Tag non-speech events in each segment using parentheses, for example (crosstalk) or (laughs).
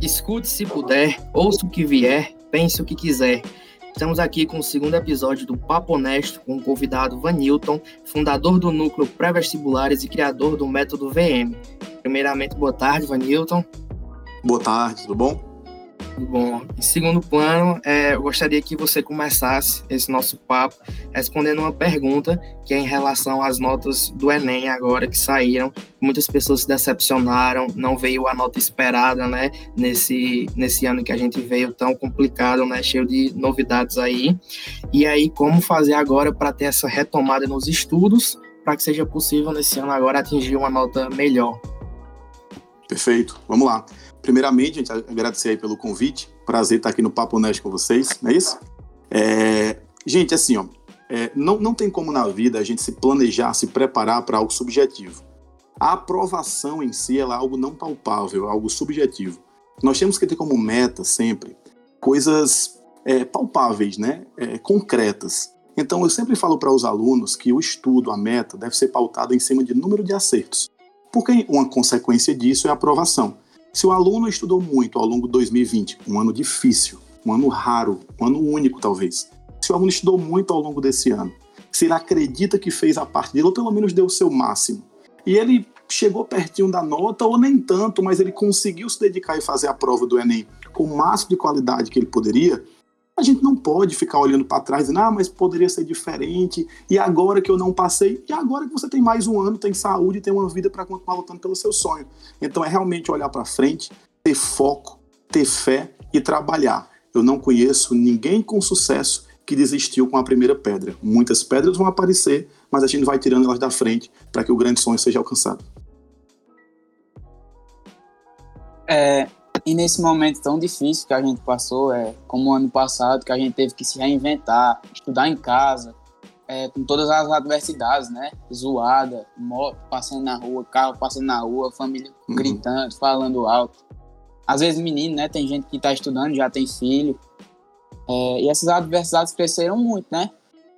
Escute se puder, ouça o que vier, pense o que quiser. Estamos aqui com o segundo episódio do Papo Honesto com o convidado Vanilton, fundador do Núcleo Pré-Vestibulares e criador do método VM. Primeiramente, boa tarde, Vanilton. Boa tarde, tudo bom? Bom, em segundo plano, é, eu gostaria que você começasse esse nosso papo respondendo uma pergunta que é em relação às notas do Enem agora que saíram. Muitas pessoas se decepcionaram, não veio a nota esperada, né? Nesse, nesse ano que a gente veio tão complicado, né? Cheio de novidades aí. E aí, como fazer agora para ter essa retomada nos estudos, para que seja possível nesse ano agora atingir uma nota melhor? Perfeito, vamos lá. Primeiramente, gente, agradecer aí pelo convite. Prazer estar aqui no Papo Honesto com vocês, não é isso? É, gente, assim, ó, é, não, não tem como na vida a gente se planejar, se preparar para algo subjetivo. A aprovação em si é algo não palpável, algo subjetivo. Nós temos que ter como meta sempre coisas é, palpáveis, né? É, concretas. Então, eu sempre falo para os alunos que o estudo, a meta, deve ser pautado em cima de número de acertos. Porque uma consequência disso é a aprovação. Se o aluno estudou muito ao longo de 2020, um ano difícil, um ano raro, um ano único talvez, se o aluno estudou muito ao longo desse ano, se ele acredita que fez a parte dele, ou pelo menos deu o seu máximo, e ele chegou pertinho da nota, ou nem tanto, mas ele conseguiu se dedicar e fazer a prova do Enem com o máximo de qualidade que ele poderia, a gente não pode ficar olhando para trás e, ah, mas poderia ser diferente, e agora que eu não passei, e agora que você tem mais um ano, tem saúde, tem uma vida para continuar lutando pelo seu sonho. Então é realmente olhar para frente, ter foco, ter fé e trabalhar. Eu não conheço ninguém com sucesso que desistiu com a primeira pedra. Muitas pedras vão aparecer, mas a gente vai tirando elas da frente para que o grande sonho seja alcançado. É, e nesse momento tão difícil que a gente passou, é, como o ano passado, que a gente teve que se reinventar, estudar em casa, é, com todas as adversidades, né? Zoada, moto passando na rua, carro passando na rua, família uhum. gritando, falando alto. Às vezes menino, né? Tem gente que está estudando, já tem filho. É, e essas adversidades cresceram muito, né?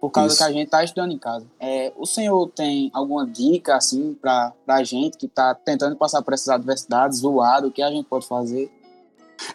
Por causa Isso. que a gente está estudando em casa. É, o senhor tem alguma dica, assim, para a gente que está tentando passar por essas adversidades, zoado, o que a gente pode fazer?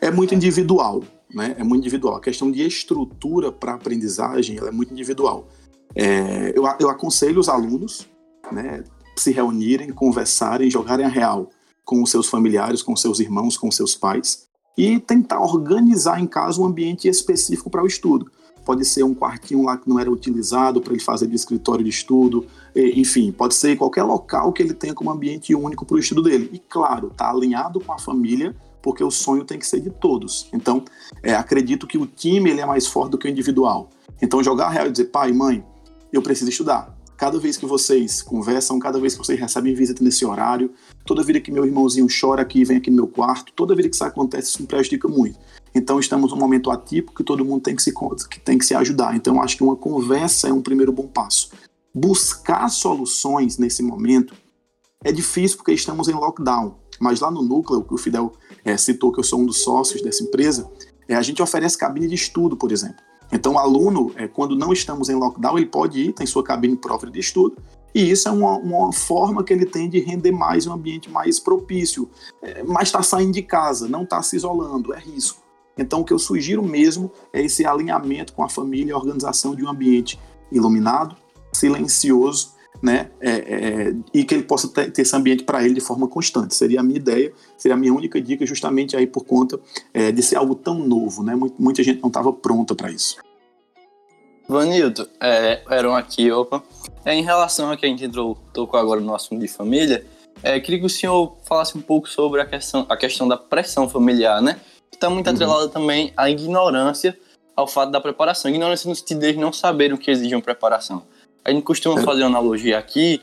É muito individual, né? É muito individual. A questão de estrutura para aprendizagem ela é muito individual. É, eu, eu aconselho os alunos, né, se reunirem, conversarem, jogarem a real com os seus familiares, com seus irmãos, com seus pais e tentar organizar em casa um ambiente específico para o estudo pode ser um quartinho lá que não era utilizado para ele fazer de escritório de estudo, enfim, pode ser qualquer local que ele tenha como ambiente único para o estudo dele. E claro, tá alinhado com a família, porque o sonho tem que ser de todos. Então, é, acredito que o time ele é mais forte do que o individual. Então, jogar real e dizer, pai, mãe, eu preciso estudar. Cada vez que vocês conversam, cada vez que vocês recebem visita nesse horário, toda vida que meu irmãozinho chora aqui, vem aqui no meu quarto, toda vida que isso acontece, isso me prejudica muito. Então estamos num momento atípico que todo mundo tem que se, que tem que se ajudar. Então acho que uma conversa é um primeiro bom passo. Buscar soluções nesse momento é difícil porque estamos em lockdown. Mas lá no núcleo, que o Fidel é, citou que eu sou um dos sócios dessa empresa, é, a gente oferece cabine de estudo, por exemplo. Então, o aluno, é, quando não estamos em lockdown, ele pode ir, tem sua cabine própria de estudo, e isso é uma, uma forma que ele tem de render mais um ambiente mais propício. É, mas está saindo de casa, não está se isolando, é risco. Então, o que eu sugiro mesmo é esse alinhamento com a família a organização de um ambiente iluminado, silencioso, né? É, é, e que ele possa ter, ter esse ambiente para ele de forma constante. Seria a minha ideia, seria a minha única dica, justamente aí por conta é, de ser algo tão novo, né? Muita, muita gente não estava pronta para isso. Vanildo, é, eram aqui, opa. É, em relação a que a gente entrou, tocou agora no assunto de família, é, queria que o senhor falasse um pouco sobre a questão, a questão da pressão familiar, né? Está muito uhum. atrelada também à ignorância ao fato da preparação. Ignorância no sentido de não saber o que exige uma preparação. A gente costuma é. fazer uma analogia aqui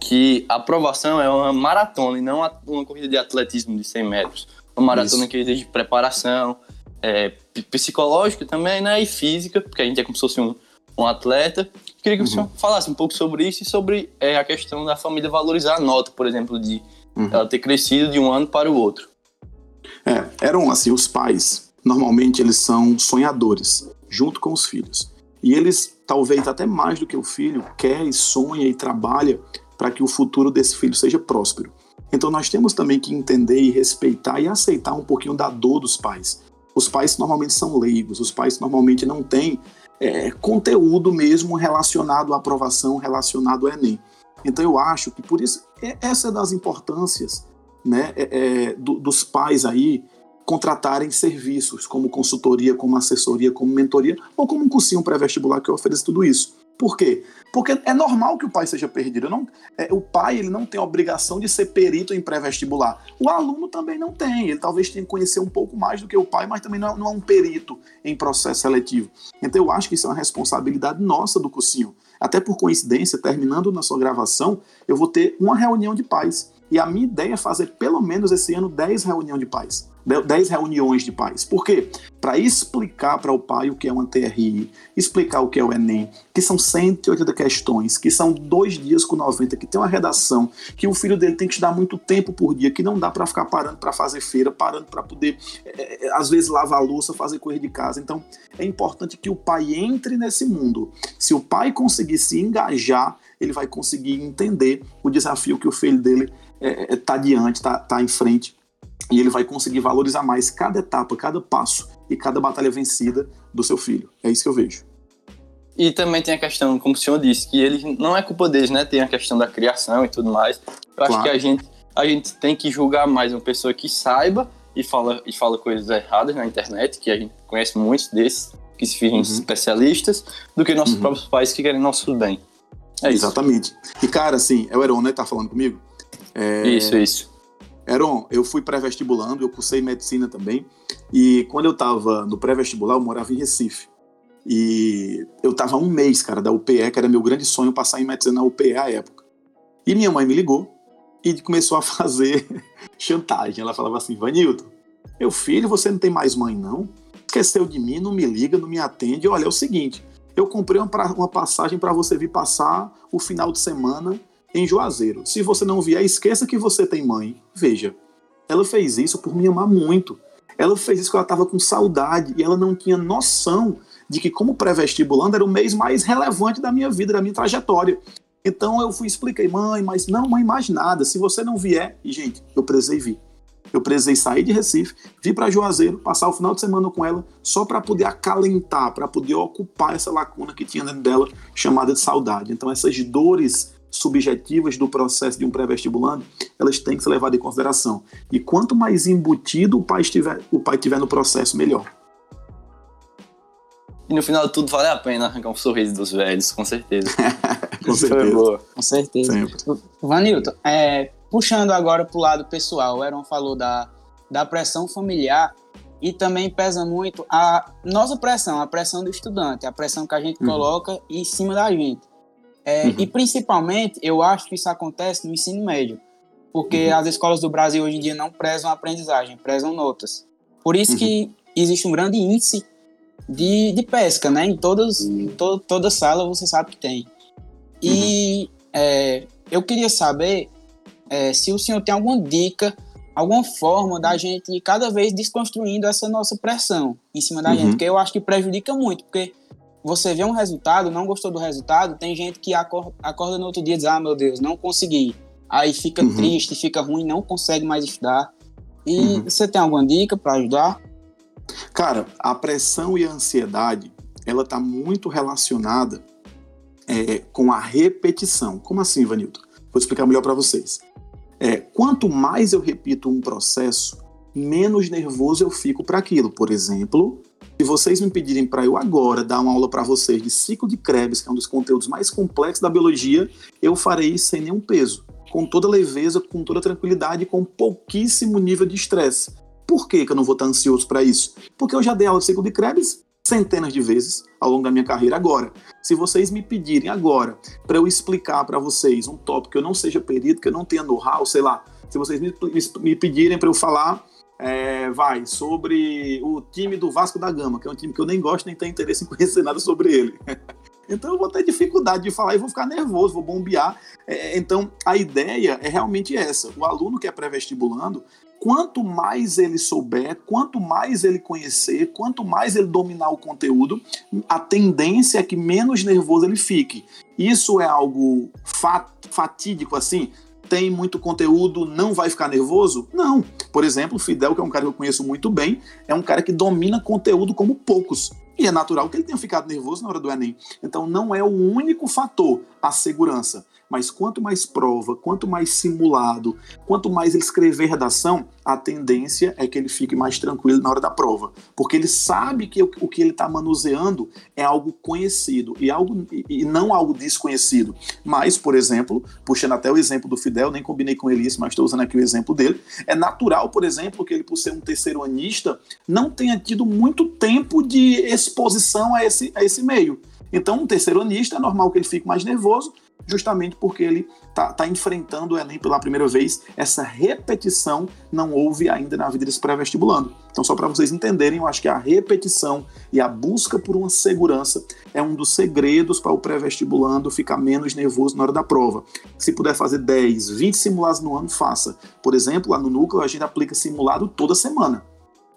que a aprovação é uma maratona e não uma corrida de atletismo de 100 metros. Uma maratona Isso. que exige preparação é, psicológica também, né? E física, porque a gente é como se fosse um, um atleta. Queria que uhum. o senhor falasse um pouco sobre isso e sobre é, a questão da família valorizar a nota, por exemplo, de uhum. ela ter crescido de um ano para o outro. É, eram assim, os pais, normalmente eles são sonhadores, junto com os filhos. E eles talvez até mais do que o filho, quer e sonha e trabalha para que o futuro desse filho seja próspero. Então nós temos também que entender e respeitar e aceitar um pouquinho da dor dos pais. Os pais normalmente são leigos, os pais normalmente não têm é, conteúdo mesmo relacionado à aprovação, relacionado ao Enem. Então eu acho que por isso é, essa é das importâncias né, é, é, do, dos pais aí contratarem serviços como consultoria, como assessoria, como mentoria ou como um cursinho pré-vestibular que ofereça tudo isso. Por quê? Porque é normal que o pai seja perdido. Não, é, o pai ele não tem a obrigação de ser perito em pré-vestibular. O aluno também não tem. Ele talvez tenha que conhecer um pouco mais do que o pai, mas também não, é, não é um perito em processo seletivo. Então eu acho que isso é uma responsabilidade nossa do cursinho. Até por coincidência, terminando nossa gravação, eu vou ter uma reunião de pais. E a minha ideia é fazer pelo menos esse ano 10 reuniões de pais. 10 reuniões de pais. Por quê? Para explicar para o pai o que é uma TRI, explicar o que é o Enem, que são 180 questões, que são dois dias com 90, que tem uma redação, que o filho dele tem que estudar muito tempo por dia, que não dá para ficar parando para fazer feira, parando para poder, é, às vezes, lavar a louça, fazer coisa de casa. Então, é importante que o pai entre nesse mundo. Se o pai conseguir se engajar, ele vai conseguir entender o desafio que o filho dele está é, é tá diante, está tá em frente e ele vai conseguir valorizar mais cada etapa, cada passo e cada batalha vencida do seu filho. É isso que eu vejo. E também tem a questão, como o senhor disse, que eles não é culpa deles, né? Tem a questão da criação e tudo mais. Eu claro. acho que a gente, a gente tem que julgar mais uma pessoa que saiba e fala, e fala coisas erradas na internet, que a gente conhece muitos desses, que se fingem uhum. especialistas, do que nossos uhum. próprios pais que querem nosso bem. É Exatamente. Isso. E, cara, assim, é o Heron, né? Tá falando comigo? É... Isso, isso. Heron, eu fui pré-vestibulando, eu cursei medicina também. E quando eu estava no pré-vestibular, eu morava em Recife. E eu estava um mês, cara, da UPE, que era meu grande sonho passar em medicina na UPE à época. E minha mãe me ligou e começou a (laughs) fazer chantagem. Ela falava assim: Vanilton, meu filho, você não tem mais mãe, não? Esqueceu de mim, não me liga, não me atende. Olha, é o seguinte: eu comprei uma, uma passagem para você vir passar o final de semana em Juazeiro. Se você não vier, esqueça que você tem mãe. Veja, ela fez isso por me amar muito. Ela fez isso porque ela estava com saudade e ela não tinha noção de que, como pré-vestibulando, era o mês mais relevante da minha vida, da minha trajetória. Então eu fui expliquei, mãe, mas não, mãe, mais nada. Se você não vier, e gente, eu precisei vir. Eu precisei sair de Recife, vir para Juazeiro, passar o final de semana com ela, só para poder acalentar, para poder ocupar essa lacuna que tinha dentro dela, chamada de saudade. Então essas dores subjetivas do processo de um pré-vestibulando, elas têm que ser levadas em consideração. E quanto mais embutido o pai estiver, o pai tiver no processo, melhor. E no final de tudo vale a pena arrancar um sorriso dos velhos, com certeza. (laughs) com certeza. Com certeza. Sempre. Vanilton, é, puxando agora para o lado pessoal, o Aaron falou da, da pressão familiar e também pesa muito a nossa pressão, a pressão do estudante, a pressão que a gente uhum. coloca em cima da gente. É, uhum. E principalmente, eu acho que isso acontece no ensino médio, porque uhum. as escolas do Brasil hoje em dia não prezam a aprendizagem, prezam notas. Por isso uhum. que existe um grande índice de, de pesca, né? Em, todas, em to, toda sala você sabe que tem. E uhum. é, eu queria saber é, se o senhor tem alguma dica, alguma forma da gente ir cada vez desconstruindo essa nossa pressão em cima da gente, uhum. porque eu acho que prejudica muito, porque você vê um resultado, não gostou do resultado, tem gente que acorda, acorda no outro dia e diz, ah, meu Deus, não consegui. Aí fica uhum. triste, fica ruim, não consegue mais estudar. E uhum. você tem alguma dica para ajudar? Cara, a pressão e a ansiedade, ela está muito relacionada é, com a repetição. Como assim, Vanilton? Vou explicar melhor para vocês. É, quanto mais eu repito um processo, menos nervoso eu fico para aquilo. Por exemplo, se vocês me pedirem para eu agora dar uma aula para vocês de ciclo de Krebs, que é um dos conteúdos mais complexos da biologia, eu farei isso sem nenhum peso, com toda leveza, com toda tranquilidade, com pouquíssimo nível de estresse. Por que, que eu não vou estar ansioso para isso? Porque eu já dei aula de ciclo de Krebs centenas de vezes ao longo da minha carreira. Agora, se vocês me pedirem agora para eu explicar para vocês um tópico que eu não seja perito, que eu não tenha know-how, sei lá, se vocês me, me pedirem para eu falar é, vai, sobre o time do Vasco da Gama, que é um time que eu nem gosto nem tenho interesse em conhecer nada sobre ele. (laughs) então eu vou ter dificuldade de falar e vou ficar nervoso, vou bombear. É, então a ideia é realmente essa: o aluno que é pré-vestibulando, quanto mais ele souber, quanto mais ele conhecer, quanto mais ele dominar o conteúdo, a tendência é que menos nervoso ele fique. Isso é algo fatídico assim? Tem muito conteúdo, não vai ficar nervoso? Não. Por exemplo, o Fidel, que é um cara que eu conheço muito bem, é um cara que domina conteúdo como poucos. E é natural que ele tenha ficado nervoso na hora do Enem. Então não é o único fator a segurança. Mas quanto mais prova, quanto mais simulado, quanto mais ele escrever redação, a tendência é que ele fique mais tranquilo na hora da prova. Porque ele sabe que o, que ele está manuseando é algo conhecido e, algo, e não algo desconhecido. Mas, por exemplo, puxando até o exemplo do Fidel, nem combinei com ele isso, mas estou usando aqui o exemplo dele. É natural, por exemplo, que ele, por ser um terceiro anista, não tenha tido muito tempo de exposição a esse, a esse meio. Então, um terceiro anista é normal que ele fique mais nervoso, justamente porque ele está tá enfrentando o Enem pela primeira vez. Essa repetição não houve ainda na vida desse pré-vestibulando. Então, só para vocês entenderem, eu acho que a repetição e a busca por uma segurança é um dos segredos para o pré-vestibulando ficar menos nervoso na hora da prova. Se puder fazer 10, 20 simulados no ano, faça. Por exemplo, lá no núcleo, a gente aplica simulado toda semana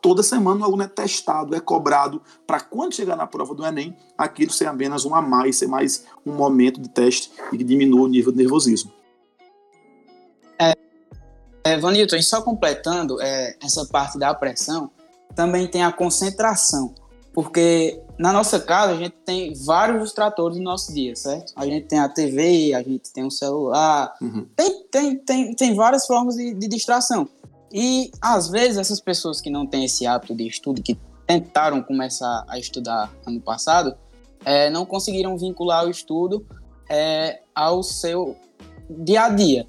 toda semana o aluno é testado, é cobrado, para quando chegar na prova do Enem, aquilo ser apenas um a mais, ser mais um momento de teste e que diminua o nível de nervosismo. É, é, Vanilton, e só completando é, essa parte da pressão, também tem a concentração, porque na nossa casa a gente tem vários distratores no nosso dia, certo? A gente tem a TV, a gente tem o celular, uhum. tem, tem, tem, tem várias formas de, de distração. E às vezes essas pessoas que não têm esse hábito de estudo, que tentaram começar a estudar ano passado, é, não conseguiram vincular o estudo é, ao seu dia a dia.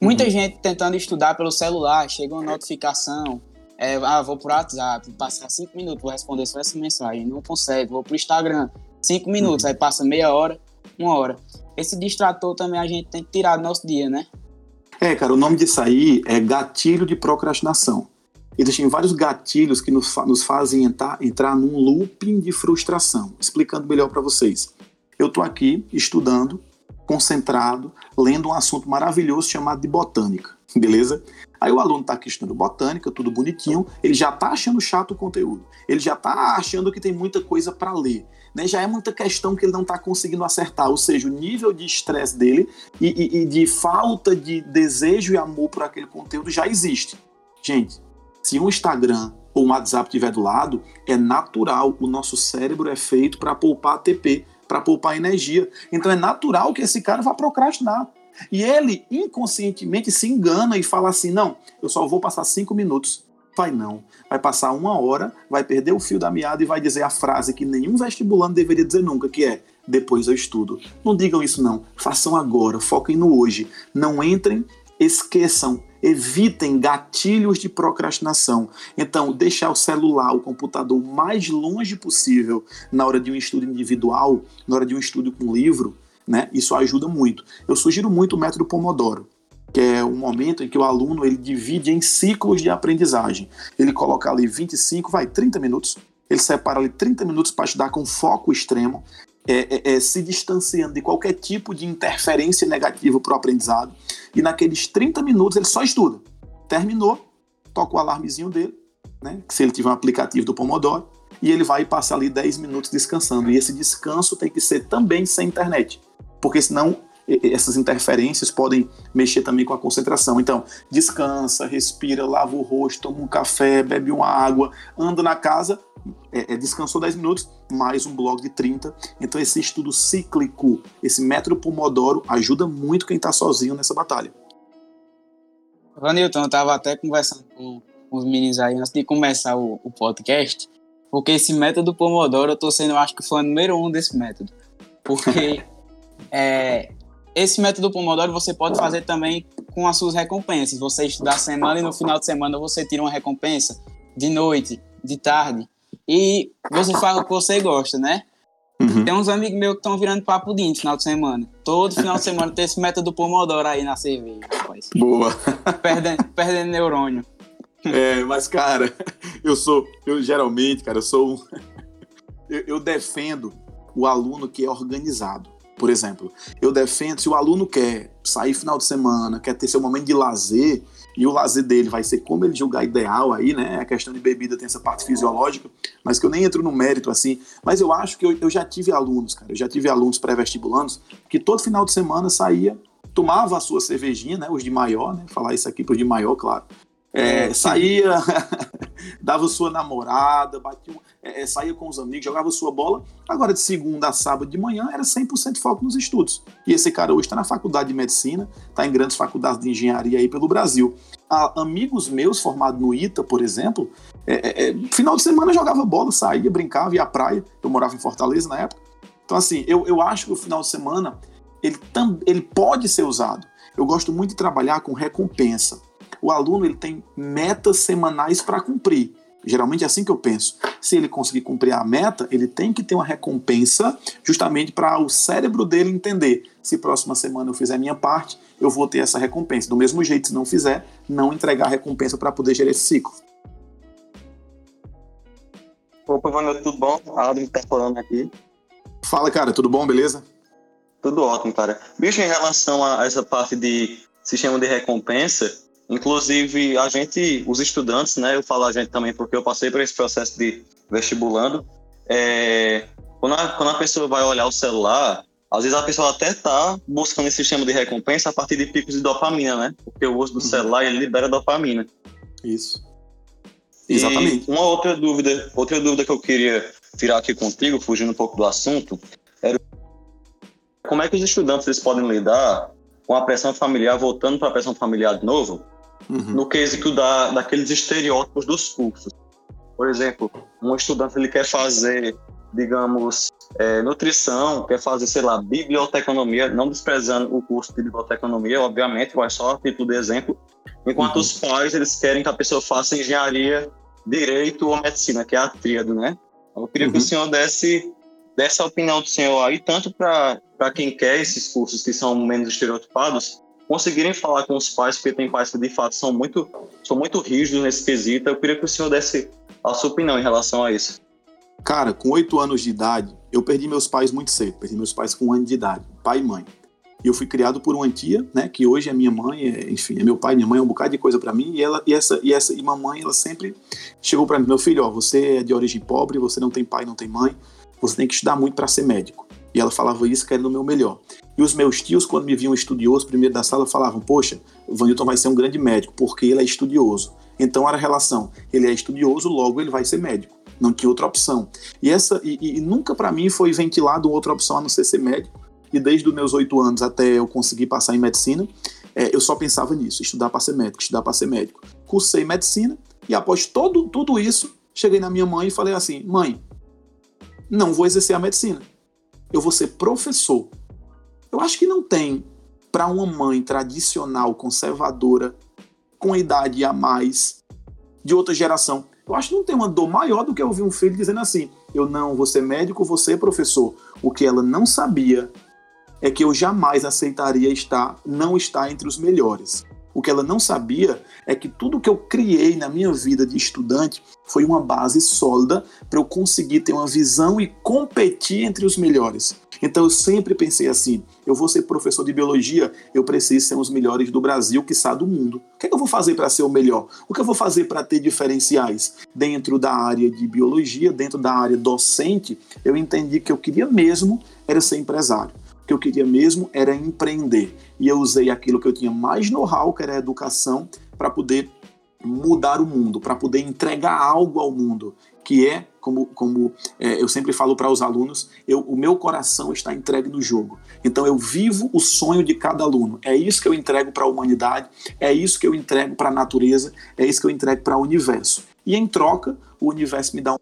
Muita uhum. gente tentando estudar pelo celular, chega uma notificação, é, ah, vou pro WhatsApp, passar cinco minutos, vou responder só essa mensagem, não consegue, vou pro Instagram, cinco minutos, uhum. aí passa meia hora, uma hora. Esse distrator também a gente tem que tirar do nosso dia, né? É, cara, o nome disso aí é gatilho de procrastinação. Existem vários gatilhos que nos, nos fazem entrar, entrar num looping de frustração. Explicando melhor para vocês. Eu estou aqui estudando, concentrado, lendo um assunto maravilhoso chamado de botânica, beleza? Aí o aluno está aqui estudando botânica, tudo bonitinho, ele já está achando chato o conteúdo, ele já está achando que tem muita coisa para ler, né? já é muita questão que ele não está conseguindo acertar, ou seja, o nível de estresse dele e, e, e de falta de desejo e amor por aquele conteúdo já existe. Gente, se um Instagram ou um WhatsApp estiver do lado, é natural, o nosso cérebro é feito para poupar ATP, para poupar energia. Então é natural que esse cara vá procrastinar. E ele inconscientemente se engana e fala assim: não, eu só vou passar cinco minutos. Vai não. Vai passar uma hora, vai perder o fio da meada e vai dizer a frase que nenhum vestibulando deveria dizer nunca, que é depois eu estudo. Não digam isso não. Façam agora, foquem no hoje. Não entrem, esqueçam, evitem gatilhos de procrastinação. Então, deixar o celular, o computador mais longe possível na hora de um estudo individual, na hora de um estudo com livro, né? Isso ajuda muito. Eu sugiro muito o método Pomodoro, que é um momento em que o aluno ele divide em ciclos de aprendizagem. Ele coloca ali 25, vai 30 minutos. Ele separa ali 30 minutos para estudar com foco extremo, é, é, é, se distanciando de qualquer tipo de interferência negativa para o aprendizado. E naqueles 30 minutos ele só estuda. Terminou, toca o alarmezinho dele, né? se ele tiver um aplicativo do Pomodoro, e ele vai passar ali 10 minutos descansando. E esse descanso tem que ser também sem internet porque senão essas interferências podem mexer também com a concentração. Então, descansa, respira, lava o rosto, toma um café, bebe uma água, anda na casa, é, é, descansou 10 minutos, mais um bloco de 30. Então, esse estudo cíclico, esse método Pomodoro, ajuda muito quem está sozinho nessa batalha. Vanilton, eu estava até conversando com, os meninos aí antes de começar o, o podcast, porque esse método Pomodoro, eu estou sendo, eu acho que, fã número um desse método. Porque. (laughs) É, esse método Pomodoro você pode fazer também com as suas recompensas. Você estudar semana e no final de semana você tira uma recompensa de noite, de tarde. E você faz o que você gosta, né? Uhum. Tem uns amigos meus que estão virando papo no final de semana. Todo final de semana tem esse método Pomodoro aí na cerveja. Rapaz. Boa. Perdendo, perdendo neurônio. É, mas cara, eu sou, eu geralmente, cara, eu sou um, (laughs) eu, eu defendo o aluno que é organizado. Por exemplo. Eu defendo, se o aluno quer sair final de semana, quer ter seu momento de lazer, e o lazer dele vai ser como ele julgar ideal aí, né? A questão de bebida tem essa parte fisiológica, mas que eu nem entro no mérito assim. Mas eu acho que eu, eu já tive alunos, cara, eu já tive alunos pré-vestibulandos que todo final de semana saía, tomava a sua cervejinha, né? Os de maior, né? Falar isso aqui para os de maior, claro. É, saía, (laughs) dava sua namorada, batia, é, saía com os amigos, jogava sua bola. Agora, de segunda a sábado de manhã, era 100% foco nos estudos. E esse cara hoje está na faculdade de medicina, está em grandes faculdades de engenharia aí pelo Brasil. Há amigos meus formados no ITA, por exemplo, é, é, é, final de semana jogava bola, saía, brincava, ia à praia. Eu morava em Fortaleza na época. Então, assim, eu, eu acho que o final de semana ele, tam, ele pode ser usado. Eu gosto muito de trabalhar com recompensa o aluno ele tem metas semanais para cumprir. Geralmente é assim que eu penso. Se ele conseguir cumprir a meta, ele tem que ter uma recompensa justamente para o cérebro dele entender. Se próxima semana eu fizer a minha parte, eu vou ter essa recompensa. Do mesmo jeito, se não fizer, não entregar a recompensa para poder gerar esse ciclo. Opa, Vanessa, tudo bom? Aldo está falando aqui. Fala, cara, tudo bom, beleza? Tudo ótimo, cara. Bicho, em relação a essa parte de sistema de recompensa, Inclusive, a gente, os estudantes, né? Eu falo a gente também porque eu passei por esse processo de vestibulando. É, quando, a, quando a pessoa vai olhar o celular, às vezes a pessoa até tá buscando esse sistema de recompensa a partir de picos de dopamina, né? Porque o uso do uhum. celular ele libera dopamina. Isso. E Exatamente. Uma outra dúvida, outra dúvida que eu queria tirar aqui contigo, fugindo um pouco do assunto, era como é que os estudantes eles podem lidar com a pressão familiar, voltando para a pressão familiar de novo, uhum. no quesito da, daqueles estereótipos dos cursos. Por exemplo, um estudante ele quer fazer, digamos, é, nutrição, quer fazer, sei lá, biblioteconomia, não desprezando o curso de biblioteconomia, obviamente, vai só a título de exemplo, enquanto uhum. os pais eles querem que a pessoa faça engenharia, direito ou medicina, que é a tríade, né? Eu queria uhum. que o uhum. senhor desse dessa opinião do senhor aí, tanto para quem quer esses cursos que são menos estereotipados, conseguirem falar com os pais, porque tem pais que de fato são muito, são muito rígidos nesse quesito. Eu queria que o senhor desse a sua opinião em relação a isso. Cara, com oito anos de idade, eu perdi meus pais muito cedo. Perdi meus pais com um ano de idade, pai e mãe. E eu fui criado por uma tia, né, que hoje é minha mãe, é, enfim, é meu pai, minha mãe, é um bocado de coisa para mim. E ela e essa e essa e mamãe, ela sempre chegou para mim, meu filho, ó, você é de origem pobre, você não tem pai, não tem mãe, você tem que estudar muito para ser médico. E ela falava isso querendo o meu melhor. E os meus tios, quando me viam estudioso, primeiro da sala, falavam: Poxa, Vanilton vai ser um grande médico, porque ele é estudioso. Então era a relação: ele é estudioso, logo ele vai ser médico. Não tinha outra opção. E, essa, e, e nunca para mim foi ventilado outra opção a não ser ser médico. E desde os meus oito anos até eu conseguir passar em medicina, é, eu só pensava nisso: estudar para ser médico, estudar para ser médico. Cursei medicina e após todo, tudo isso, cheguei na minha mãe e falei assim: Mãe, não vou exercer a medicina. Eu vou ser professor. Eu acho que não tem para uma mãe tradicional, conservadora, com idade a mais, de outra geração. Eu acho que não tem uma dor maior do que ouvir um filho dizendo assim: eu não vou ser médico, vou ser professor. O que ela não sabia é que eu jamais aceitaria estar, não estar entre os melhores. O que ela não sabia é que tudo que eu criei na minha vida de estudante foi uma base sólida para eu conseguir ter uma visão e competir entre os melhores. Então eu sempre pensei assim: eu vou ser professor de biologia, eu preciso ser um dos melhores do Brasil, que do mundo. O que, é que eu vou fazer para ser o melhor? O que eu vou fazer para ter diferenciais? Dentro da área de biologia, dentro da área docente, eu entendi que eu queria mesmo era ser empresário que eu queria mesmo era empreender. E eu usei aquilo que eu tinha mais know-how, que era a educação, para poder mudar o mundo, para poder entregar algo ao mundo, que é, como, como é, eu sempre falo para os alunos, eu, o meu coração está entregue no jogo. Então eu vivo o sonho de cada aluno. É isso que eu entrego para a humanidade, é isso que eu entrego para a natureza, é isso que eu entrego para o universo. E em troca, o universo me dá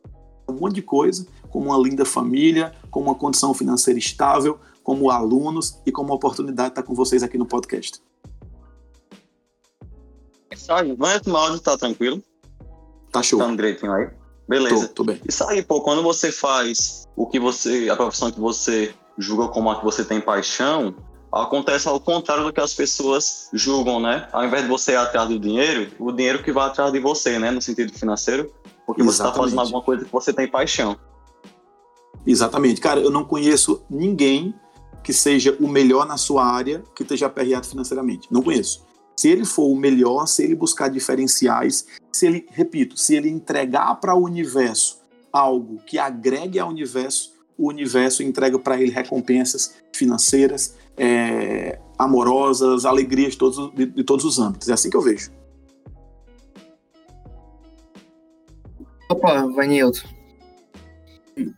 um monte de coisa, como uma linda família, como uma condição financeira estável, como alunos e como oportunidade de estar com vocês aqui no podcast. Aí, mas o áudio tá tranquilo? Tá show. Tá direitinho aí? Beleza. Tô, tô bem. Isso aí, pô, quando você faz o que você, a profissão que você julga como a que você tem paixão, acontece ao contrário do que as pessoas julgam, né? Ao invés de você ir atrás do dinheiro, o dinheiro que vai atrás de você, né? No sentido financeiro, porque Exatamente. você está fazendo alguma coisa que você tem paixão. Exatamente. Cara, eu não conheço ninguém que seja o melhor na sua área que esteja aperreado financeiramente. Não conheço. Se ele for o melhor, se ele buscar diferenciais, se ele, repito, se ele entregar para o universo algo que agregue ao universo, o universo entrega para ele recompensas financeiras, é, amorosas, alegrias de todos, de, de todos os âmbitos. É assim que eu vejo. Opa, Vanilton.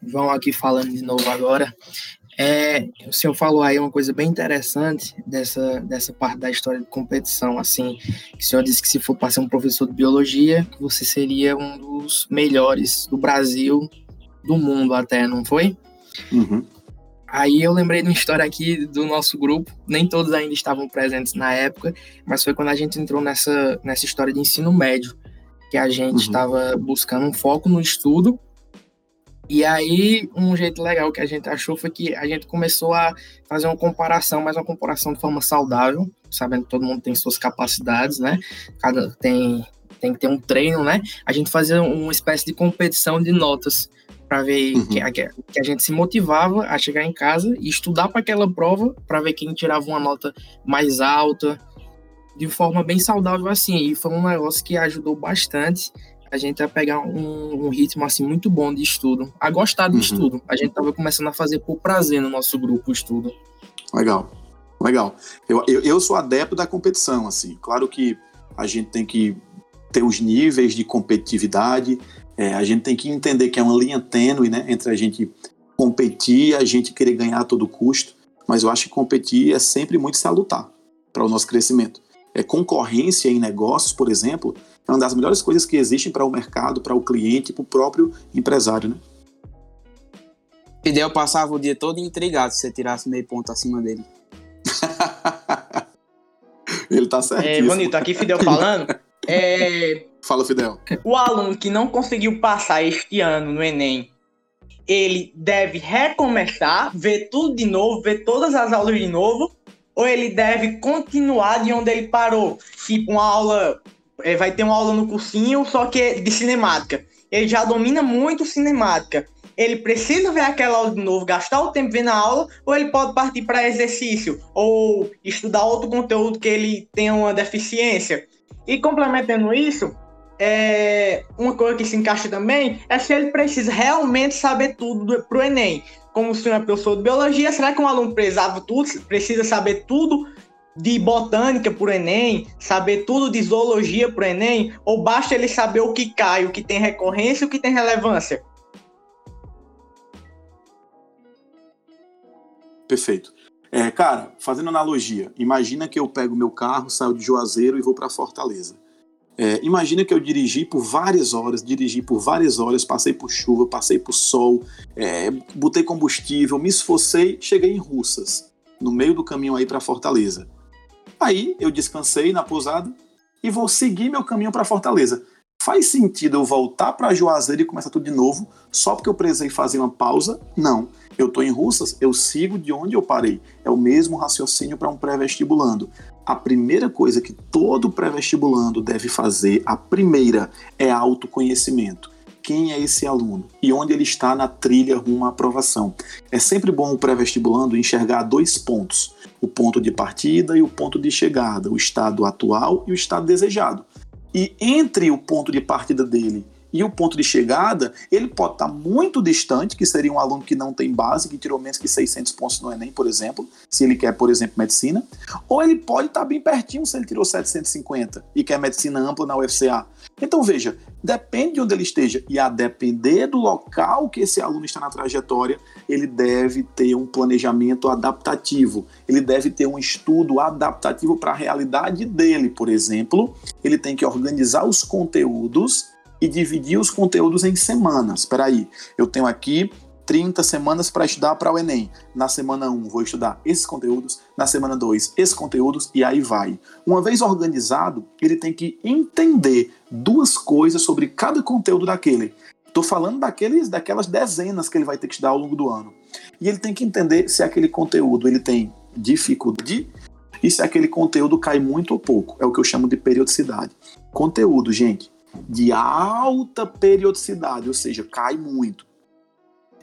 Vão aqui falando de novo agora. É, o senhor falou aí uma coisa bem interessante dessa, dessa parte da história de competição, assim, o senhor disse que se for para ser um professor de biologia, que você seria um dos melhores do Brasil, do mundo até, não foi? Uhum. Aí eu lembrei de uma história aqui do nosso grupo, nem todos ainda estavam presentes na época, mas foi quando a gente entrou nessa, nessa história de ensino médio, que a gente estava uhum. buscando um foco no estudo e aí, um jeito legal que a gente achou foi que a gente começou a fazer uma comparação, mas uma comparação de forma saudável, sabendo que todo mundo tem suas capacidades, né? Cada tem tem que ter um treino, né? A gente fazia uma espécie de competição de notas para ver uhum. que, que, a gente se motivava a chegar em casa e estudar para aquela prova para ver quem tirava uma nota mais alta de forma bem saudável assim. E foi um negócio que ajudou bastante a gente ia pegar um, um, ritmo assim muito bom de estudo, a gostar do uhum. estudo. A gente estava começando a fazer por prazer no nosso grupo o estudo. Legal, legal. Eu, eu, eu sou adepto da competição, assim. Claro que a gente tem que ter os níveis de competitividade, é, a gente tem que entender que é uma linha tênue, né, entre a gente competir e a gente querer ganhar a todo custo, mas eu acho que competir é sempre muito salutar para o nosso crescimento. É, concorrência em negócios, por exemplo, é uma das melhores coisas que existem para o mercado, para o cliente, para o próprio empresário, né? Fidel passava o dia todo intrigado se você tirasse meio ponto acima dele. (laughs) Ele tá certo. É, Bonito, aqui Fidel falando. (laughs) É... Fala, Fidel. O aluno que não conseguiu passar este ano no Enem, ele deve recomeçar, ver tudo de novo, ver todas as aulas de novo, ou ele deve continuar de onde ele parou? Tipo, uma aula é, vai ter uma aula no cursinho, só que é de cinemática. Ele já domina muito cinemática. Ele precisa ver aquela aula de novo, gastar o tempo vendo a aula, ou ele pode partir para exercício, ou estudar outro conteúdo que ele tenha uma deficiência. E complementando isso, é, uma coisa que se encaixa também é se ele precisa realmente saber tudo para o Enem. Como o senhor é professor de biologia, será que um aluno precisava tudo, precisa saber tudo de botânica para o Enem, saber tudo de zoologia para o Enem, ou basta ele saber o que cai, o que tem recorrência o que tem relevância? Perfeito. É, cara, fazendo analogia, imagina que eu pego meu carro, saio de Juazeiro e vou para Fortaleza. É, imagina que eu dirigi por várias horas, dirigi por várias horas, passei por chuva, passei por sol, é, botei combustível, me esforcei, cheguei em Russas, no meio do caminho aí para Fortaleza. Aí eu descansei na pousada e vou seguir meu caminho para Fortaleza. Faz sentido eu voltar para Juazeiro e começar tudo de novo só porque eu precisei fazer uma pausa? Não. Eu estou em Russas, eu sigo de onde eu parei. É o mesmo raciocínio para um pré-vestibulando. A primeira coisa que todo pré-vestibulando deve fazer, a primeira, é autoconhecimento quem é esse aluno e onde ele está na trilha rumo à aprovação. É sempre bom o pré-vestibulando enxergar dois pontos: o ponto de partida e o ponto de chegada, o estado atual e o estado desejado. E entre o ponto de partida dele e o ponto de chegada, ele pode estar muito distante, que seria um aluno que não tem base, que tirou menos que 600 pontos no Enem, por exemplo, se ele quer, por exemplo, medicina, ou ele pode estar bem pertinho se ele tirou 750 e quer medicina ampla na UFCA. Então, veja, depende de onde ele esteja, e a depender do local que esse aluno está na trajetória, ele deve ter um planejamento adaptativo, ele deve ter um estudo adaptativo para a realidade dele, por exemplo, ele tem que organizar os conteúdos e dividir os conteúdos em semanas. Espera aí, eu tenho aqui 30 semanas para estudar para o Enem. Na semana 1 vou estudar esses conteúdos, na semana 2 esses conteúdos e aí vai. Uma vez organizado, ele tem que entender duas coisas sobre cada conteúdo daquele. Estou falando daqueles, daquelas dezenas que ele vai ter que estudar ao longo do ano. E ele tem que entender se aquele conteúdo ele tem dificuldade e se aquele conteúdo cai muito ou pouco. É o que eu chamo de periodicidade. Conteúdo, gente, de alta periodicidade, ou seja, cai muito,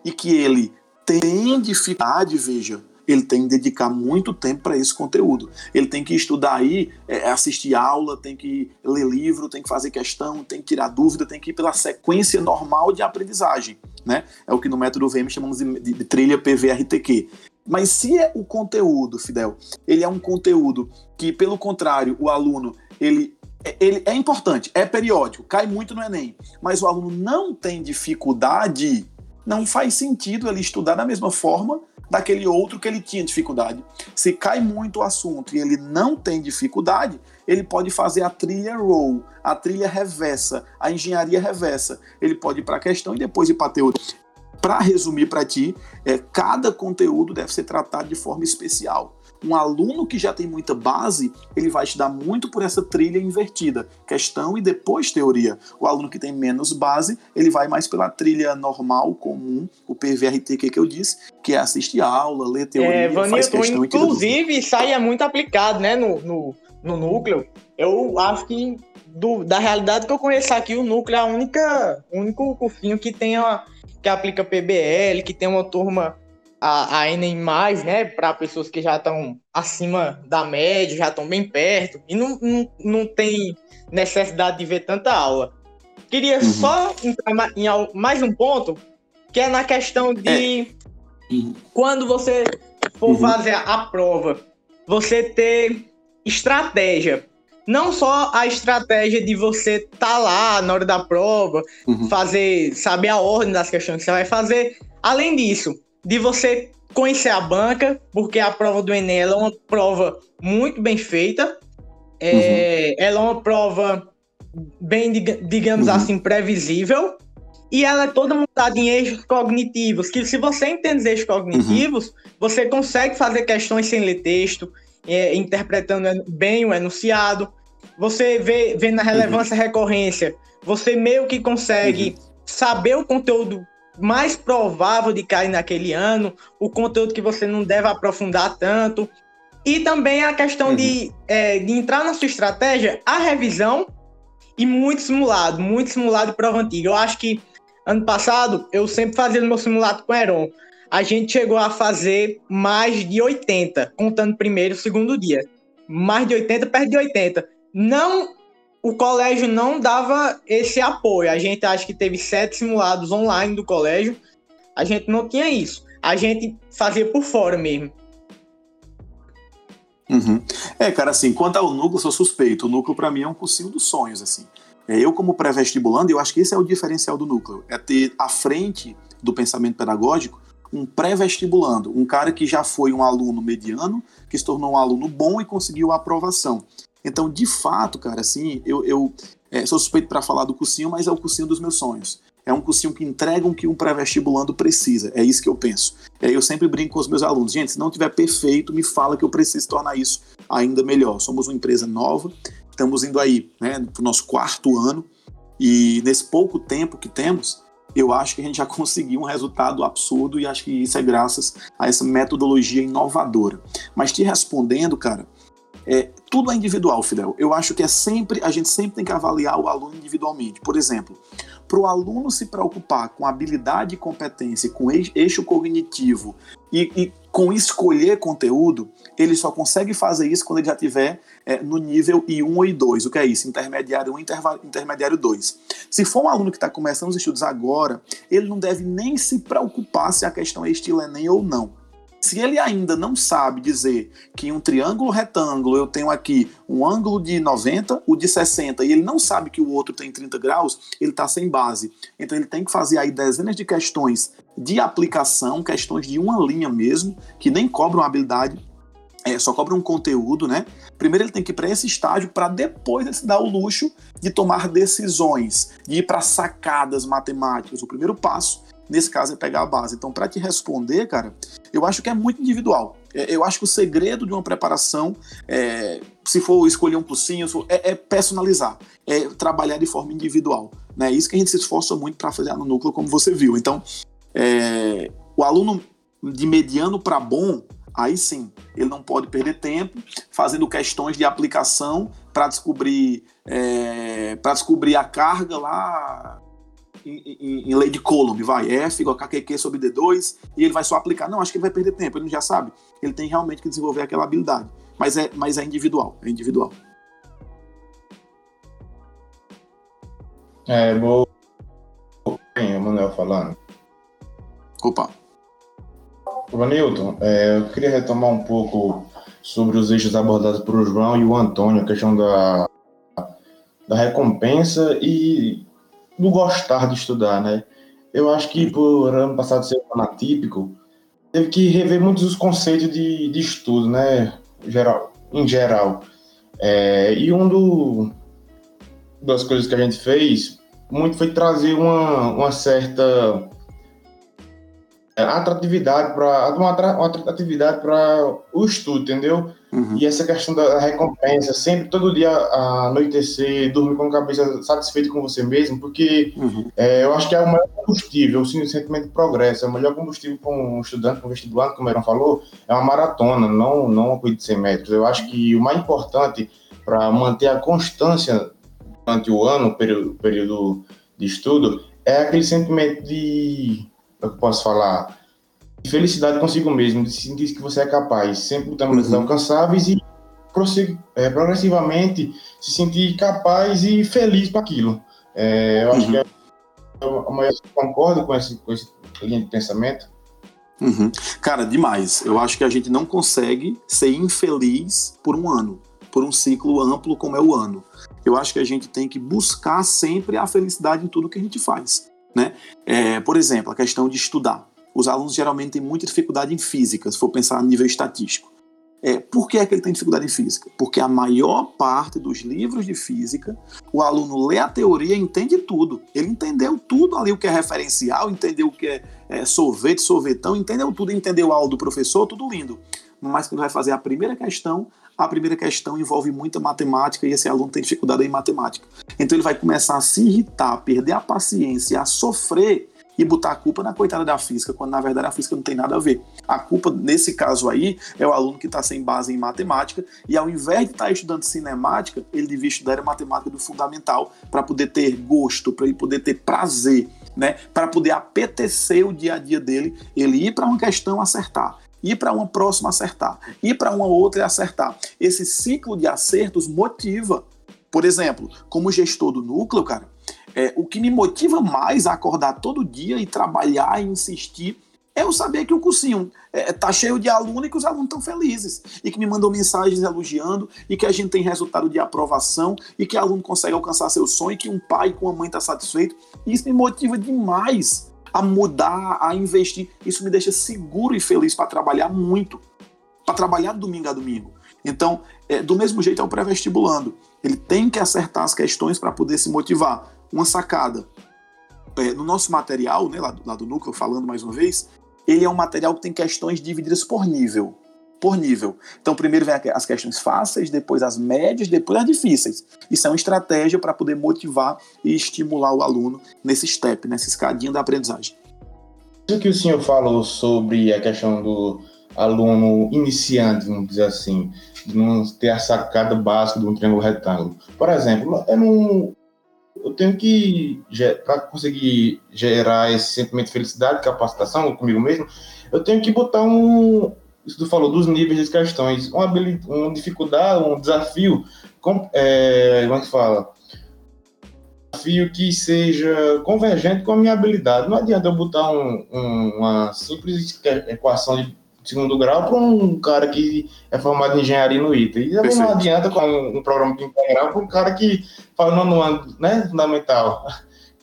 e que ele tem dificuldade, veja, ele tem que dedicar muito tempo para esse conteúdo. Ele tem que estudar aí, é, assistir aula, tem que ler livro, tem que fazer questão, tem que tirar dúvida, tem que ir pela sequência normal de aprendizagem. Né? É o que no método VM chamamos de, de, de trilha PVRTQ. Mas se é o conteúdo, Fidel, ele é um conteúdo que, pelo contrário, o aluno ele, ele é importante, é periódico, cai muito no Enem, mas o aluno não tem dificuldade, não faz sentido ele estudar da mesma forma daquele outro que ele tinha dificuldade. Se cai muito o assunto e ele não tem dificuldade, ele pode fazer a trilha roll, a trilha reversa, a engenharia reversa. Ele pode ir para a questão e depois ir para a teoria para resumir para ti, é, cada conteúdo deve ser tratado de forma especial. Um aluno que já tem muita base, ele vai estudar muito por essa trilha invertida, questão e depois teoria. O aluno que tem menos base, ele vai mais pela trilha normal, comum, o PVRT que eu disse, que é assistir aula, ler teoria, é, Vanilton, faz questão inclusive, isso aí é muito aplicado, né, no, no, no núcleo. Eu acho que do, da realidade que eu conheço aqui, o núcleo é a única, o único cursinho que tem a que aplica PBL, que tem uma turma a, a Enem+, né, para pessoas que já estão acima da média, já estão bem perto, e não, não, não tem necessidade de ver tanta aula. Queria uhum. só entrar em mais um ponto, que é na questão de é. uhum. quando você for uhum. fazer a prova, você ter estratégia não só a estratégia de você tá lá na hora da prova, uhum. fazer, saber a ordem das questões que você vai fazer. Além disso, de você conhecer a banca, porque a prova do Enem é uma prova muito bem feita. É, uhum. Ela é uma prova bem, digamos uhum. assim, previsível. E ela é toda montada em eixos cognitivos, que se você entende os eixos cognitivos, uhum. você consegue fazer questões sem ler texto, é, interpretando bem o enunciado. Você vê, vê na relevância uhum. recorrência, você meio que consegue uhum. saber o conteúdo mais provável de cair naquele ano, o conteúdo que você não deve aprofundar tanto. E também a questão uhum. de, é, de entrar na sua estratégia, a revisão e muito simulado, muito simulado de prova antiga. Eu acho que ano passado eu sempre fazia o meu simulado com Heron a gente chegou a fazer mais de 80, contando primeiro e segundo dia. Mais de 80, perto de 80. Não, o colégio não dava esse apoio. A gente acho que teve sete simulados online do colégio. A gente não tinha isso. A gente fazia por fora mesmo. Uhum. É, cara, assim, quanto ao núcleo, sou suspeito. O núcleo, para mim, é um cursinho dos sonhos, assim. É, eu, como pré-vestibulando, eu acho que esse é o diferencial do núcleo. É ter à frente do pensamento pedagógico um pré-vestibulando, um cara que já foi um aluno mediano, que se tornou um aluno bom e conseguiu a aprovação. Então, de fato, cara, assim, eu, eu é, sou suspeito para falar do cursinho, mas é o cursinho dos meus sonhos. É um cursinho que entrega o que um pré-vestibulando precisa. É isso que eu penso. É, eu sempre brinco com os meus alunos. Gente, se não tiver perfeito, me fala que eu preciso tornar isso ainda melhor. Somos uma empresa nova, estamos indo aí né, para o nosso quarto ano, e nesse pouco tempo que temos, eu acho que a gente já (laughs) conseguiu um resultado absurdo e acho que isso é graças a essa metodologia inovadora. Mas te respondendo, cara, é, tudo é individual, Fidel. Eu acho que é sempre, a gente sempre tem que avaliar o aluno individualmente. Por exemplo, para o aluno se preocupar com habilidade e competência, com eixo cognitivo e, e, com escolher conteúdo, ele só consegue fazer isso quando ele já tiver é, no nível I1 ou I2. O que é isso? Intermediário 1 intermediário 2. Se for um aluno que está começando os estudos agora, ele não deve nem se preocupar se a questão é estilo Enem ou não se ele ainda não sabe dizer que em um triângulo retângulo eu tenho aqui um ângulo de 90, o de 60, e ele não sabe que o outro tem 30 graus, ele está sem base. Então ele tem que fazer aí dezenas de questões de aplicação, questões de uma linha mesmo, que nem cobram habilidade, é, só cobram um conteúdo, né? Primeiro ele tem que ir para esse estágio para depois ele se dar o luxo de tomar decisões, de ir para sacadas matemáticas. O primeiro passo nesse caso é pegar a base. Então, para te responder, cara, eu acho que é muito individual. É, eu acho que o segredo de uma preparação, é, se for escolher um cursinho, é, é, personalizar, é trabalhar de forma individual. Né? Isso que a gente se esforça muito para fazer no núcleo, como você viu. Então, é, o aluno de mediano para bom, aí sim, ele não pode perder tempo fazendo questões de aplicação para descobrir, é, para descobrir a carga lá em, em, em, lei de Coulomb, vai, F igual KQQ sobre D2, e ele vai só aplicar. Não, acho que ele vai perder tempo, ele já sabe. Ele tem realmente que desenvolver aquela habilidade. Mas é, mas é individual, é individual. É, vou. Bem, o Manuel falando. Opa. Vanilton, é, eu queria retomar um pouco sobre os eixos abordados por João e o Antônio, a questão da, da recompensa e do gostar de estudar, né? Eu acho que por ano passado ser um ano atípico, teve que rever muitos os conceitos de, de estudo, né? Geral, em geral. É, e um do, das coisas que a gente fez muito foi trazer uma, uma certa é, atratividade para uma, uma atratividade para o estudo, entendeu? Uhum. E essa questão da recompensa, sempre todo dia anoitecer, dormir com a cabeça satisfeito com você mesmo, porque uhum. é, eu acho que é o melhor combustível, o sentimento de progresso, é o melhor combustível para um estudante, para um vestibulante, como o Eron falou, é uma maratona, não, não uma coisa de 100 metros. Eu acho que o mais importante para manter a constância durante o ano, período, período de estudo, é aquele sentimento de é eu posso falar, de felicidade consigo mesmo, de sentir que você é capaz, sempre lutando uhum. metas alcançáveis e é, progressivamente se sentir capaz e feliz para aquilo. É, eu acho uhum. que é, a maioria concorda com esse, com esse linha de pensamento. Uhum. Cara, demais. Eu acho que a gente não consegue ser infeliz por um ano, por um ciclo amplo como é o ano. Eu acho que a gente tem que buscar sempre a felicidade em tudo que a gente faz. Né? É, por exemplo, a questão de estudar. Os alunos geralmente têm muita dificuldade em física, se for pensar a nível estatístico. É, por que, é que ele tem dificuldade em física? Porque a maior parte dos livros de física, o aluno lê a teoria e entende tudo. Ele entendeu tudo ali, o que é referencial, entendeu o que é, é sorvete, sorvetão, entendeu tudo, entendeu a aula do professor, tudo lindo. Mas quando vai fazer a primeira questão, a primeira questão envolve muita matemática e esse aluno tem dificuldade em matemática. Então ele vai começar a se irritar, a perder a paciência, a sofrer e botar a culpa na coitada da física, quando na verdade a física não tem nada a ver. A culpa, nesse caso aí, é o aluno que está sem base em matemática e ao invés de estar tá estudando cinemática, ele devia estudar a matemática do fundamental para poder ter gosto, para ele poder ter prazer, né? para poder apetecer o dia a dia dele, ele ir para uma questão acertar ir para uma próxima acertar, ir para uma outra e acertar. Esse ciclo de acertos motiva. Por exemplo, como gestor do núcleo, cara, é, o que me motiva mais a acordar todo dia e trabalhar e insistir é eu saber que o cursinho é, tá cheio de aluno e que os alunos estão felizes. E que me mandam mensagens elogiando, e que a gente tem resultado de aprovação, e que o aluno consegue alcançar seu sonho, e que um pai com uma mãe está satisfeito. Isso me motiva demais a mudar, a investir. Isso me deixa seguro e feliz para trabalhar muito, para trabalhar domingo a domingo. Então, é, do mesmo jeito é o pré-vestibulando. Ele tem que acertar as questões para poder se motivar. Uma sacada. É, no nosso material, né, lá, do, lá do núcleo, falando mais uma vez, ele é um material que tem questões divididas por nível por nível. Então, primeiro vem as questões fáceis, depois as médias, depois as difíceis. Isso é uma estratégia para poder motivar e estimular o aluno nesse step, nessa escadinha da aprendizagem. O que o senhor falou sobre a questão do aluno iniciante, vamos dizer assim, não ter a sacada básica de um triângulo retângulo. Por exemplo, eu não eu tenho que, para conseguir gerar esse sentimento de felicidade, capacitação comigo mesmo, eu tenho que botar um, isso tu falou dos níveis das questões, uma, uma dificuldade, um desafio, com, é, como é que fala? desafio que seja convergente com a minha habilidade. Não adianta eu botar um, um, uma simples equação de segundo grau para um cara que é formado em engenharia no ITA. E também não adianta com um, programa de integral para um cara que fala no ano, né, fundamental.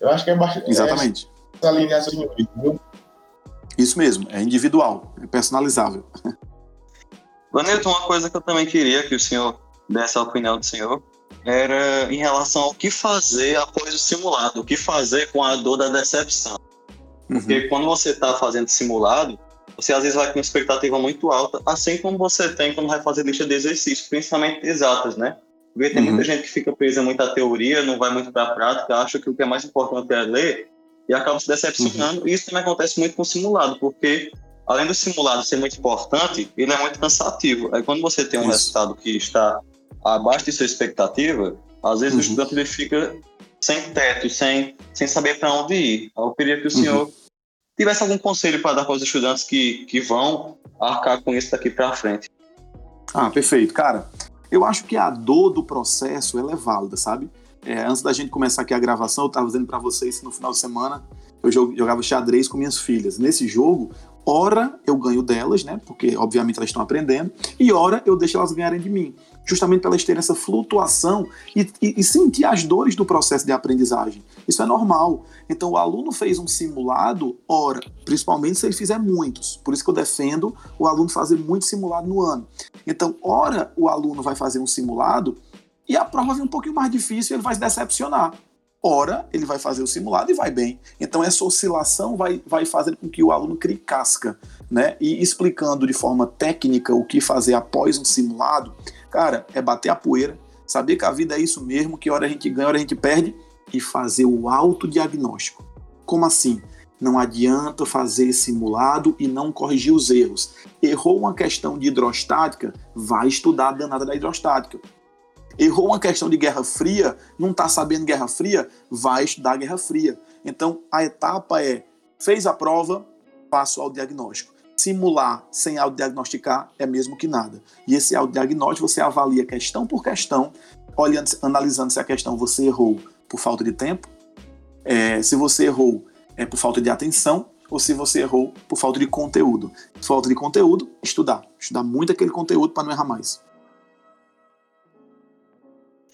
Eu acho que é bastante. Exatamente. É essa alineação viu? Isso mesmo, é individual, é personalizável. Vanilton, uma coisa que eu também queria que o senhor desse a opinião do senhor era em relação ao que fazer após o simulado, o que fazer com a dor da decepção. Porque uhum. quando você está fazendo simulado, você às vezes vai com uma expectativa muito alta, assim como você tem quando vai fazer lista de exercícios, principalmente exatas, né? Porque tem uhum. muita gente que fica presa muito à teoria, não vai muito para a prática, acha que o que é mais importante é ler e acaba se decepcionando. Uhum. Isso também acontece muito com o simulado, porque além do simulado ser muito importante, ele é muito cansativo. Aí quando você tem um Isso. resultado que está abaixo de sua expectativa, às vezes uhum. o estudante ele fica sem teto, sem, sem saber para onde ir. Eu queria que o senhor uhum. Tivesse algum conselho para dar para os estudantes que, que vão arcar com isso daqui para frente. Ah, perfeito. Cara, eu acho que a dor do processo ela é válida, sabe? É, antes da gente começar aqui a gravação, eu estava dizendo para vocês que no final de semana eu jogava xadrez com minhas filhas. Nesse jogo, ora eu ganho delas, né? Porque obviamente elas estão aprendendo, e ora eu deixo elas ganharem de mim. Justamente para elas terem essa flutuação e, e, e, sentir as dores do processo de aprendizagem. Isso é normal. Então o aluno fez um simulado, ora, principalmente se ele fizer muitos. Por isso que eu defendo o aluno fazer muito simulado no ano. Então, ora o aluno vai fazer um simulado e a prova vem um pouquinho mais difícil ele vai se decepcionar. Ora, ele vai fazer o simulado e vai bem. Então, essa oscilação vai, vai fazer com que o aluno crie casca. Né? E explicando de forma técnica o que fazer após um simulado, cara, é bater a poeira, saber que a vida é isso mesmo, que hora a gente ganha, hora a gente perde, e fazer o autodiagnóstico. Como assim? Não adianta fazer simulado e não corrigir os erros. Errou uma questão de hidrostática, vai estudar a danada da hidrostática. Errou uma questão de Guerra Fria, não está sabendo Guerra Fria, vai estudar Guerra Fria. Então a etapa é: fez a prova, passo ao diagnóstico. Simular sem autodiagnosticar é mesmo que nada. E esse autodiagnóstico você avalia questão por questão, olhando, analisando se a questão você errou por falta de tempo, é, se você errou é, por falta de atenção, ou se você errou por falta de conteúdo. Falta de conteúdo, estudar. Estudar muito aquele conteúdo para não errar mais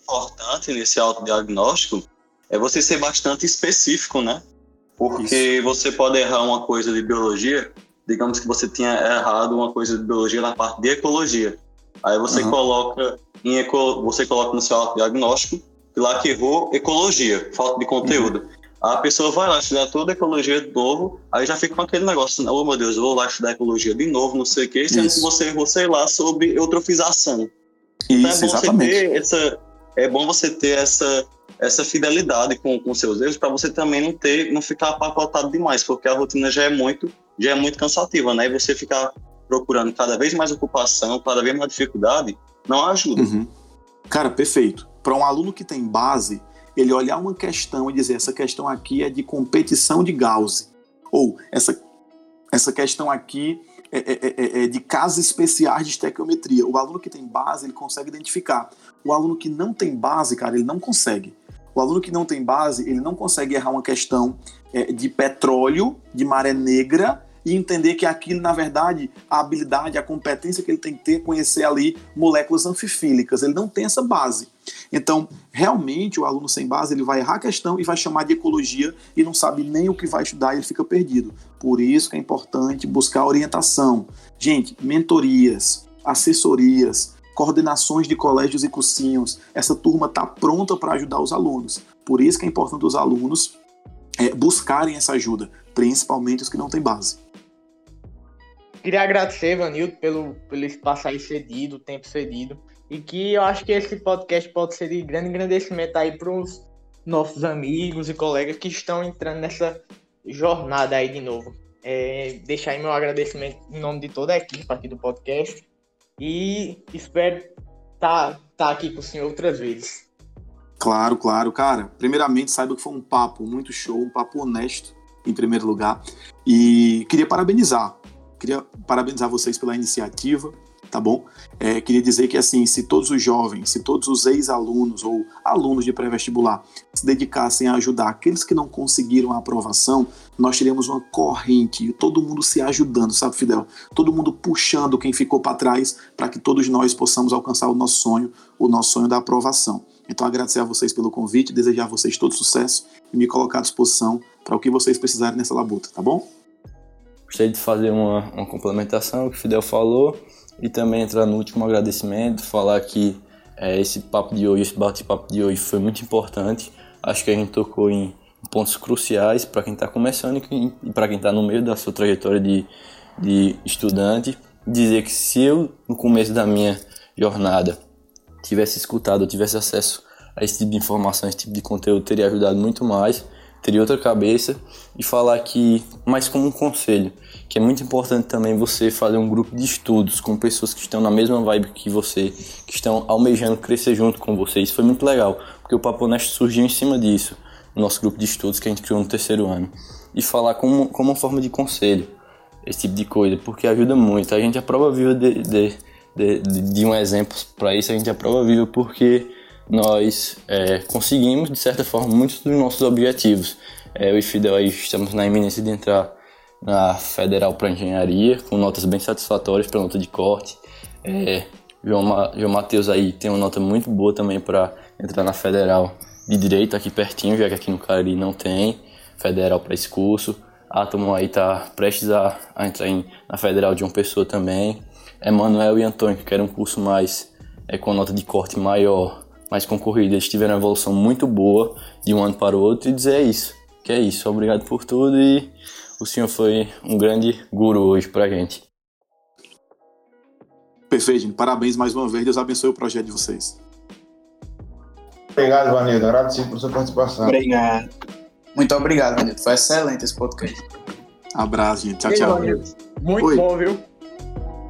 importante nesse autodiagnóstico é você ser bastante específico, né? Porque Isso. você pode errar uma coisa de biologia, digamos que você tinha errado uma coisa de biologia na parte de ecologia. Aí você uhum. coloca em eco, você coloca no seu autodiagnóstico lá que errou ecologia, falta de conteúdo. Uhum. A pessoa vai lá estudar toda a ecologia de novo, aí já fica com aquele negócio, oh meu Deus, eu vou lá estudar ecologia de novo, não sei o quê, sendo que você errou, sei lá, sobre eutrofização. Então é Isso, então é bom exatamente. você ter essa, é bom você ter essa, essa fidelidade com, com seus erros para você também não ter, não ficar apacotado demais, porque a rotina já é muito, já é muito cansativa, né? E você ficar procurando cada vez mais ocupação, cada vez mais dificuldade, não ajuda. Uhum. Cara, perfeito. Para um aluno que tem base, ele olhar uma questão e dizer essa questão aqui é de competição de Gauss, ou essa essa questão aqui é, é, é, é, de casos especiais de estequiometria. O aluno que tem base, ele consegue identificar. O aluno que não tem base, cara, ele não consegue. O aluno que não tem base, ele não consegue errar uma questão é, de petróleo, de maré negra, e entender que aquilo, na verdade, a habilidade, a competência que ele tem que ter é conhecer ali moléculas anfifílicas. Ele não tem essa base. Então, realmente, o aluno sem base, ele vai errar a questão e vai chamar de ecologia e não sabe nem o que vai estudar e ele fica perdido. Por isso que é importante buscar orientação. Gente, mentorias, assessorias, coordenações de colégios e cursinhos. Essa turma está pronta para ajudar os alunos. Por isso que é importante os alunos é, buscarem essa ajuda, principalmente os que não têm base. Queria agradecer, Vanildo, pelo, pelo espaço aí cedido, tempo cedido. E que eu acho que esse podcast pode ser de grande engrandecimento aí para os nossos amigos e colegas que estão entrando nessa jornada aí de novo. É, deixar aí meu agradecimento em nome de toda a equipe aqui do podcast. E espero estar tá, tá aqui com o senhor outras vezes. Claro, claro, cara. Primeiramente, saiba que foi um papo muito show, um papo honesto, em primeiro lugar. E queria parabenizar. Queria parabenizar vocês pela iniciativa tá bom? É, queria dizer que, assim, se todos os jovens, se todos os ex-alunos ou alunos de pré-vestibular se dedicassem a ajudar aqueles que não conseguiram a aprovação, nós teríamos uma corrente, todo mundo se ajudando, sabe, Fidel? Todo mundo puxando quem ficou para trás para que todos nós possamos alcançar o nosso sonho, o nosso sonho da aprovação. Então, agradecer a vocês pelo convite, desejar a vocês todo sucesso e me colocar à disposição para o que vocês precisarem nessa labuta, tá bom? Gostei de fazer uma, uma complementação, que o Fidel falou. E também entrar no último agradecimento, falar que é, esse papo de hoje, esse bate-papo de hoje foi muito importante. Acho que a gente tocou em pontos cruciais para quem está começando e para quem está no meio da sua trajetória de, de estudante. Dizer que se eu, no começo da minha jornada, tivesse escutado, tivesse acesso a esse tipo de informação, esse tipo de conteúdo, teria ajudado muito mais teria outra cabeça e falar que, mais como um conselho, que é muito importante também você fazer um grupo de estudos com pessoas que estão na mesma vibe que você, que estão almejando crescer junto com você. Isso foi muito legal, porque o Papo Honesto surgiu em cima disso, no nosso grupo de estudos que a gente criou no terceiro ano. E falar como, como uma forma de conselho, esse tipo de coisa, porque ajuda muito. A gente é prova viva de, de, de, de um exemplo para isso, a gente é prova viva porque nós é, conseguimos, de certa forma, muitos dos nossos objetivos. É, eu e Fidel estamos na iminência de entrar na Federal para Engenharia, com notas bem satisfatórias para nota de corte. É, João, Ma João Matheus aí tem uma nota muito boa também para entrar na Federal de Direito aqui pertinho, já que aqui no Cariri não tem Federal para esse curso. Átomo aí está prestes a, a entrar em, na Federal de uma pessoa também. Emanuel e Antônio, que querem um curso mais é, com nota de corte maior, mais concorrido, eles tiveram uma evolução muito boa de um ano para o outro e dizer é isso, que é isso. Obrigado por tudo e o senhor foi um grande guru hoje pra gente. Perfeito, gente. Parabéns mais uma vez. Deus abençoe o projeto de vocês. Obrigado, Vanildo. Agradecido por sua participação. Obrigado. Muito obrigado, Vanildo. Foi excelente esse podcast. Abraço, gente. Tchau, tchau. Muito Oi. bom, viu?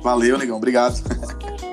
Valeu, negão. Obrigado. (laughs)